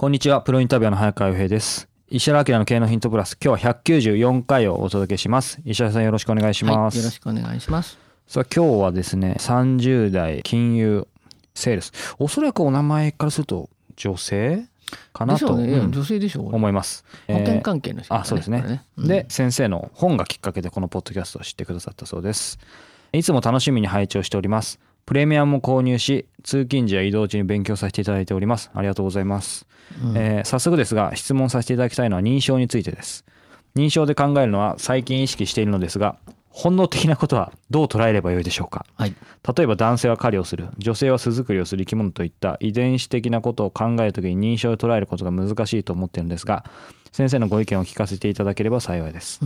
こんにちは、プロインタビュアーの早川洋平です。石原明の経営のヒントプラス、今日は194回をお届けします。石原さんよろしくお願いします。はい、よろしくお願いします。さあ今日はですね、30代金融セールス。おそらくお名前からすると女性かなと、ね、うん女性でしょう。思います。保険えー関係の人、あ、そうですね。これうんで、先生の本がきっかけでこのポッドキャストを知ってくださったそうです。いつも楽しみに拝聴しております。プレミアムも購入し、通勤時や移動中に勉強させていただいております。ありがとうございます。うんえー早速ですが、質問させていただきたいのは認証についてです。認証で考えるのは最近意識しているのですが、本能的なことはどう捉えればよいでしょうか？はい。例えば男性は狩りをする女性は巣作りをする生き物といった遺伝子的なことを考えるときに認証を捉えることが難しいと思っているんですが先生のご意見を聞かせていただければ幸いです。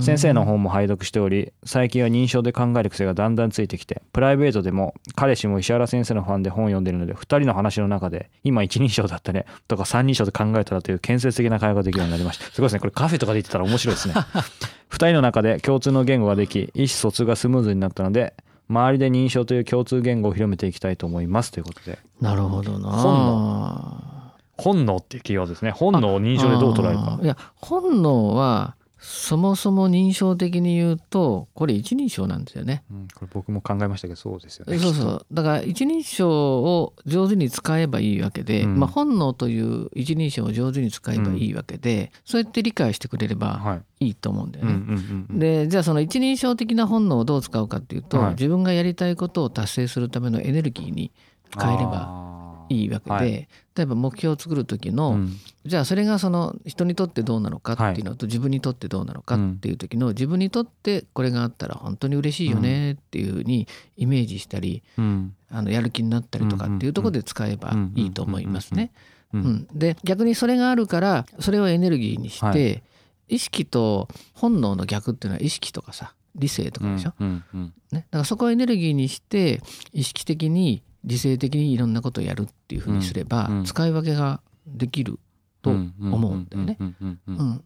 先生の本も拝読しており最近は認証で考える癖がだんだんついてきてプライベートでも彼氏も石原先生のファンで本を読んでいるので2人の話の中で今一人称だったねとか三人称で考えたらという建設的な会話ができるようになりました。すごいですね。これカフェとかで言ってたら面白いですね。2人の中で共通の言語ができ意思疎通がスムーズになったので周りで認証という共通言語を広めていきたいと思います。ということで。なるほどな。本本能っていうキーワードですね。本能を認証でどう捉えるか。いや、本能は、そもそも認証的に言うと、これ一人称なんですよね。うん、これ僕も考えましたけどそうですよね。そうそう。だから一人称を上手に使えばいいわけで、うん。まあ本能という一人称を上手に使えばいいわけで、そうやって理解してくれればはい。いいと思うんだよね。うんうんうんうん。でじゃあその一人称的な本能をどう使うかっていうと、はい。自分がやりたいことを達成するためのエネルギーに変えればばいいわけで、はい。例えば目標を作る時の、じゃあそれがその人にとってどうなのかっていうのと、自分にとってどうなのかっていう時の、自分にとってこれがあったら本当に嬉しいよねっていうふうにイメージしたりうん。あのやる気になったりとかっていうところで使えばいいと思いますね。ううん。ん。で逆にそれがあるからそれをエネルギーにして、はい。意識と本能の逆っていうのは意識とかさ理性とかでしょ、うん。うん。ね、だからそこをエネルギーにして意識的に理性的にいろんなことをやるっていうふうにすれば、使い分けができると思うんだよね。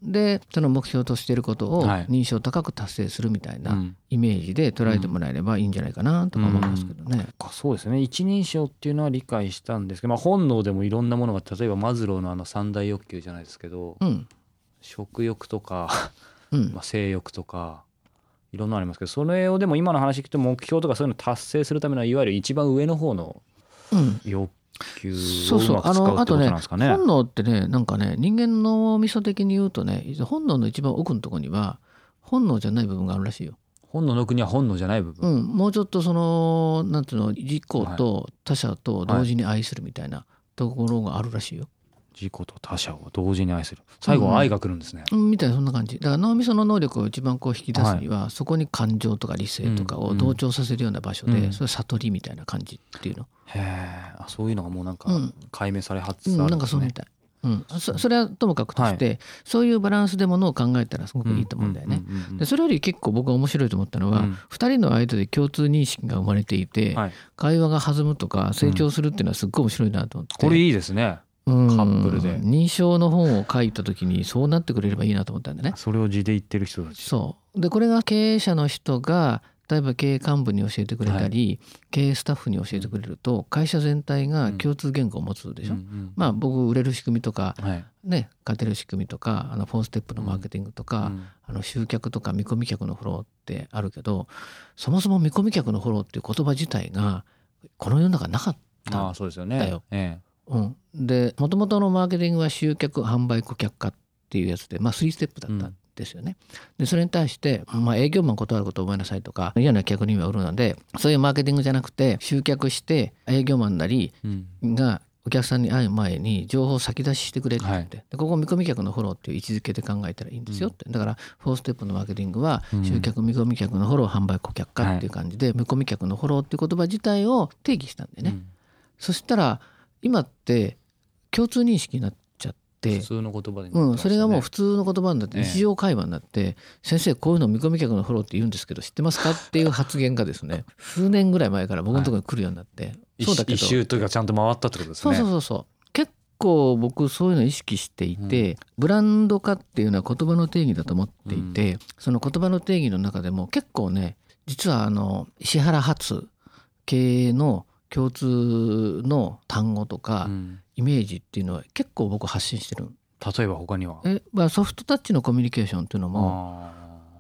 でその目標としていることをはい。認証高く達成するみたいなん。イメージで捉えてもらえればいいんじゃないかなとか思いますけどね。か。そうですね。一人称っていうのは理解したんですけど、まあ、本能でもいろんなものが例えばマズローのあの三大欲求じゃないですけど、うん。食欲とか、うん。まあ、性欲とかいろんなのありますけどそれをでも今の話聞くと目標とかそういうのを達成するためのいわゆる一番上の方のうん欲求そうそうをうまく使うってことなんですかね。本能ってねなんかね人間の脳みそ的に言うとね本能の一番奥のところには本能じゃない部分があるらしいよ。本能の国は本能じゃない部分。うん、もうちょっとそのなんていうの自己と他者と同時に愛するみたいなところがあるらしいよ。自己と他者を同時に愛する。最後は愛が来るんですね。うん、みたいなそんな感じ。だから脳みその能力を一番こう引き出すには、そこに感情とか理性とかを同調させるような場所で、うん。それ悟りみたいな感じっていうの、へえあそういうのがもうなんかうん。解明されはつうん、なんかそうみたい。うん、そそれはともかくとして、そういうバランスでものを考えたらすごくいいと思うんだよね。うんうんうんうんでそれより結構僕が面白いと思ったのは、うん。2人の間で共通認識が生まれていて、はい。会話が弾むとか成長するっていうのはすっごい面白いなと思って、これいいですね。うんカップルで認証の本を書いた時にそうなってくれればいいなと思ったんだね。それを字で言ってる人たち。そうでこれが経営者の人が例えば経営幹部に教えてくれたり、経営スタッフに教えてくれると会社全体が共通言語を持つでしょ？うんうんまあ僕売れる仕組みとかはい。ね勝てる仕組みとかあのフォーステップのマーケティングとか、うんあの集客とか見込み客のフォローってあるけどそもそも見込み客のフォローっていう言葉自体がこの世の中なかったああそうですよね。だよえうん、でもともとのマーケティングは集客販売顧客化っっていうやつで、まあ、3ステップだったんですよね。でそれに対して、まあ、営業マン断ることを覚えなさいとか嫌な客には売るのでそういうマーケティングじゃなくて集客して営業マンなりがお客さんに会う前に情報を先出ししてくれって言って、はい、でここ見込み客のフォローっていう位置づけで考えたらいいんですよって、うん、だから4ステップのマーケティングは集客見込み客のフォロー販売顧客化っていう感じで、見込み客のフォローっていう言葉自体を定義したんでね、うん、そしたら今って共通認識になって普通の言葉で、ね、うん、それがもう普通の言葉になって日常会話になって、先生こういうの見込み客のフォローって言うんですけど知ってますかっていう発言がですね 数年ぐらい前から僕のところに来るようになって、はい、そうだけど一周というかちゃんと回ったってことですね。そうそうそうそう。結構僕そういうのを意識していて、うん、ブランド化っていうのは言葉の定義だと思っていて、うん、その言葉の定義の中でも結構ね実はあの石原発経営の共通の単語とかイメージっていうのは結構僕発信してる例えば他には？え、まあ、ソフトタッチのコミュニケーションっていうのも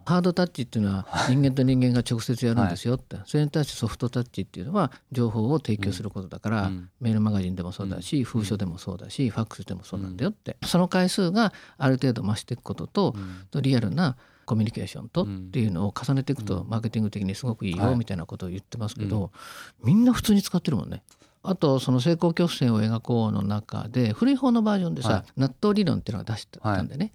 ハードタッチっていうのは 人間と人間が直接やるんですよって、はい、それに対してソフトタッチっていうのは情報を提供することだから、うん、メールマガジンでもそうだし、うん、封書でもそうだし、ファックスでもそうなんだよって、その回数がある程度増していくことと、リアルなコミュニケーションとっていうのを重ねていくとマーケティング的にすごくいいよみたいなことを言ってますけど、みんな普通に使ってるもんね。あとその成功曲線を描こうの中で古い方のバージョンでさ、はい、納豆理論っていうのが出してたんでね、はい、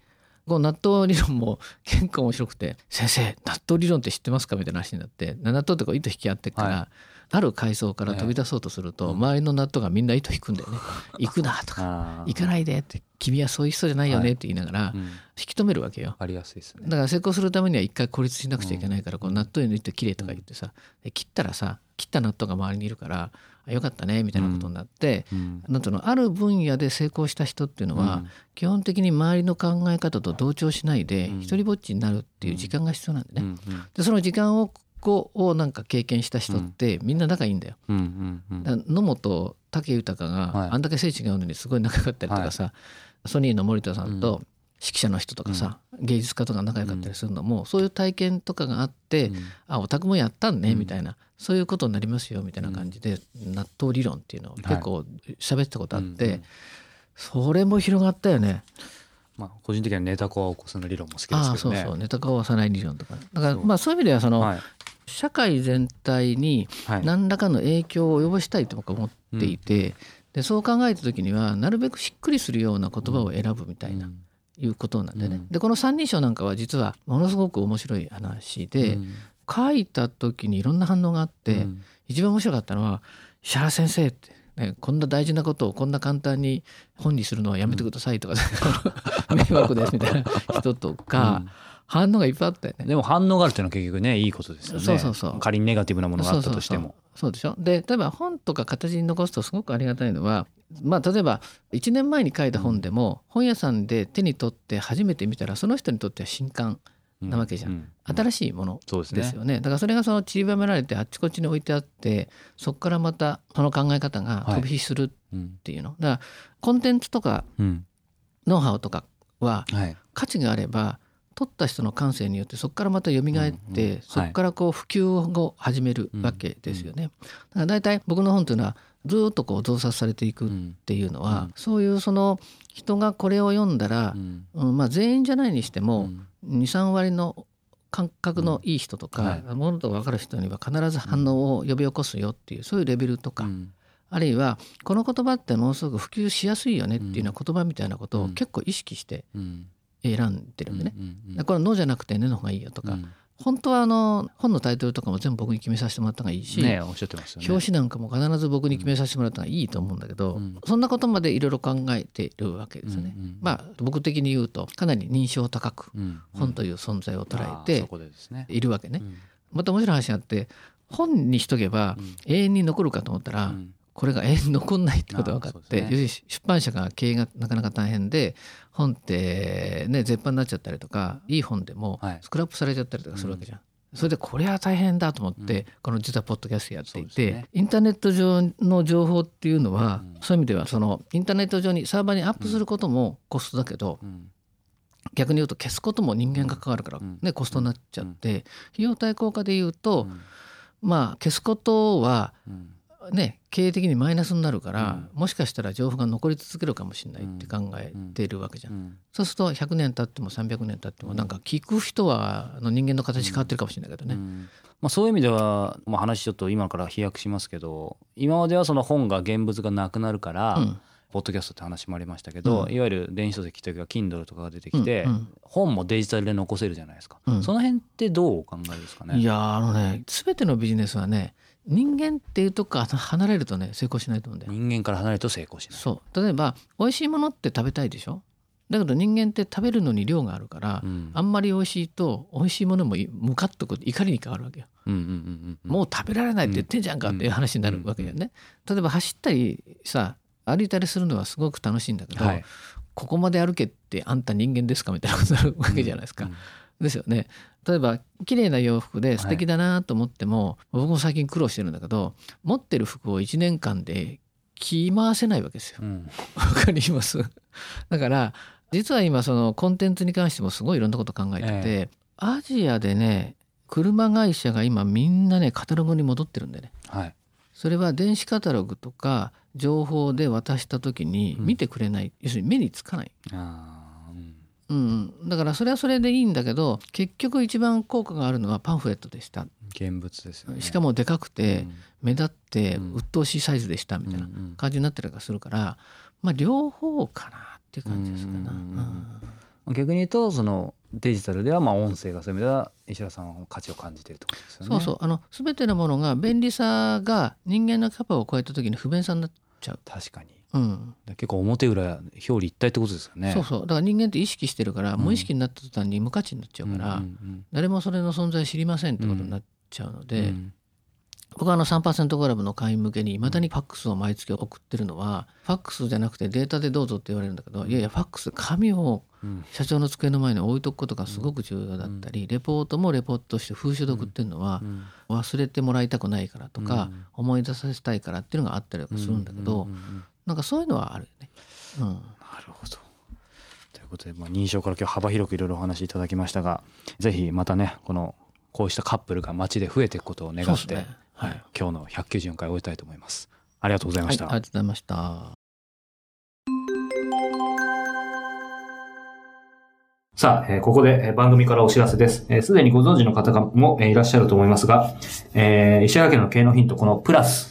この納豆理論も結構面白くて「先生納豆理論って知ってますか?」みたいな話になって納豆ってこう糸引き合ってから、はい、ある階層から飛び出そうとすると、周りの納豆がみんな糸引くんだよね「行くな」とか「行かないで」って「君はそういう人じゃないよね」って言いながら引き止めるわけよ。ありやすいですね。だから成功するためには一回孤立しなくちゃいけないから、こう納豆の糸きれいとか言ってさ切ったらさ切った納豆が周りにいるからよかったねみたいなことになって、うん、なんとのある分野で成功した人っていうのは、基本的に周りの考え方と同調しないで、一人ぼっちになるっていう時間が必要なんでね。でその時間をこをなんか経験した人ってみんな仲いいんだよ。野本武豊があんだけ背違うのにすごい仲良かったりとかさ、はい、ソニーの森田さんと指揮者の人とかさ、うん、芸術家とか仲良かったりするのも、うん、そういう体験とかがあって、うん、あお宅もやったんねみたいな、そういうことになりますよみたいな感じで、納豆理論っていうのを結構喋ったことあって、はい、それも広がったよね。まあ、個人的にはネタ化を起こすの理論も好きですけどね。あそうそう。ネタ化を起こさない理論とか。だからまあそういう意味ではその、はい、社会全体に何らかの影響を及ぼしたいと僕は思っていて、はい、でそう考えた時にはなるべくしっくりするような言葉を選ぶみたいな。うん。いうことなんでね、うん、でこの三人称なんかは実はものすごく面白い話で、うん、書いた時にいろんな反応があって、うん、一番面白かったのは「石原先生」って。ね、こんな大事なことをこんな簡単に本にするのはやめてくださいとか、迷惑ですみたいな人とか、反応がいっぱいあったよね。でも反応があるっていうのは結局ねいいことですよね。そうそうそう。仮にネガティブなものがあったとしても。そうでしょ？で例えば本とか形に残すとすごくありがたいのはまあ、例えば1年前に書いた本でも本屋さんで手に取って初めて見たらその人にとっては新刊なわけじゃん、うんうん、新しいものですよね、ね、だからそれがその散りばめられてあっちこっちに置いてあってそこからまたその考え方が飛び火するっていうの、はい、だからコンテンツとかノウハウとかは価値があれば取った人の感性によってそこからまた蘇って、うんうん、そこからこう普及を始めるわけですよね。だから大体僕の本というのはずっとこう増刷されていくっていうのは、そういうその人がこれを読んだら、うん。まあ、全員じゃないにしても23割の感覚のいい人とか、ものと分かる人には必ず反応を呼び起こすよっていうそういうレベルとか、あるいはこの言葉ってものすごく普及しやすいよねっていうような言葉みたいなことを結構意識して選んでるんでね、これは「の」じゃなくて「ね」の方がいいよとか、本当はあの本のタイトルとかも全部僕に決めさせてもらった方がいいし、表紙なんかも必ず僕に決めさせてもらった方がいいと思うんだけど、うん、そんなことまでいろいろ考えているわけですね。うんうん、まあ僕的に言うとかなり認証高く本という存在を捉えているわけね。また面白い話があって本にしとけば永遠に残るかと思ったら、これが永遠に残んないってことが分かって、ね、出版社が経営がなかなか大変で本ってね絶版になっちゃったりとかいい本でもスクラップされちゃったりとかするわけじゃん。はいうん、それでこれは大変だと思って、この実はポッドキャストやっていて、ね、インターネット上の情報っていうのは、そういう意味ではそのインターネット上にサーバーにアップすることもコストだけど、逆に言うと消すことも人間が関わるから、ね、コストになっちゃって、費用対効果で言うと、まあ消すことは、ね経営的にマイナスになるから、もしかしたら情報が残り続けるかもしれないって考えているわけじゃん。そうすると100年経っても300年経ってもなんか聞く人はの人間の形変わってるかもしれないけどね。まあ、そういう意味では、まあ、話ちょっと今から飛躍しますけど今まではその本が現物がなくなるから、うん。ポッドキャストって話もありましたけど、うん、いわゆる電子書籍というか Kindle とかが出てきて、うん。うん、本もデジタルで残せるじゃないですか、うん、その辺ってどうお考えですかね？いやあのね全てのビジネスはね人間っていうとこから離れるとね成功しないと思うんだよ。人間から離れると成功しない。そう。例えば美味しいものって食べたいでしょ？だけど人間って食べるのに量があるから、うん、あんまり美味しいと美味しいものもムカッと怒りに変わるわけよ、うんうんうんうん、もう食べられないって言ってんじゃんかっていう話になるわけだよね、例えば走ったりさ歩いたりするのはすごく楽しいんだけど、はい、ここまで歩けってあんた人間ですか？みたいなことになるわけじゃないですか。うんうん、ですよね。例えば綺麗な洋服で素敵だなと思っても、はい、僕も最近苦労してるんだけど持ってる服を1年間で着回せないわけですよ。わ、うん、かります？だから実は今そのコンテンツに関してもすごいいろんなこと考えてて、ええ、アジアでね車会社が今みんなねカタログに戻ってるんでね、はい、それは電子カタログとか情報で渡した時に見てくれない、うん、要するに目につかない。うん、だからそれはそれでいいんだけど結局一番効果があるのはパンフレットでした。現物ですよ、ね、しかもでかくて目立って鬱陶しいサイズでしたみたいな感じになったりするから、まあ両方かなっていう感じですかな、逆に言うとそのデジタルではまあ音声がそういう意味では石原さんは価値を感じているところですよね。そうそう。あの全てのものが便利さが人間のキャパを超えた時に不便さになっちゃう。確かに。うん、結構表裏表裏一体ってことですよね。そうそう。だから人間って意識してるから、うん、無意識になった途端に無価値になっちゃうから、うんうんうん、誰もそれの存在知りませんってことになっちゃうので、うん、僕はあの3%クラブの会員向けにいまだにファックスを毎月送ってるのはファックスじゃなくてデータでどうぞって言われるんだけどいやいやファックス紙を社長の机の前に置いとくことがすごく重要だったりレポートもレポートとして風習で送ってるのは忘れてもらいたくないからとか思い出させたいからっていうのがあったりするんだけどなんかそういうのはあるよね。うん、なるほどということで、まあ、認証から今日幅広くいろいろお話いただきましたがぜひまたねこのこうしたカップルが街で増えていくことを願って、ねはい、今日の194回終えたいと思います。ありがとうございました。はい、ありがとうございました。さあ、えー、ここで、えー、番組からお知らせです。す、え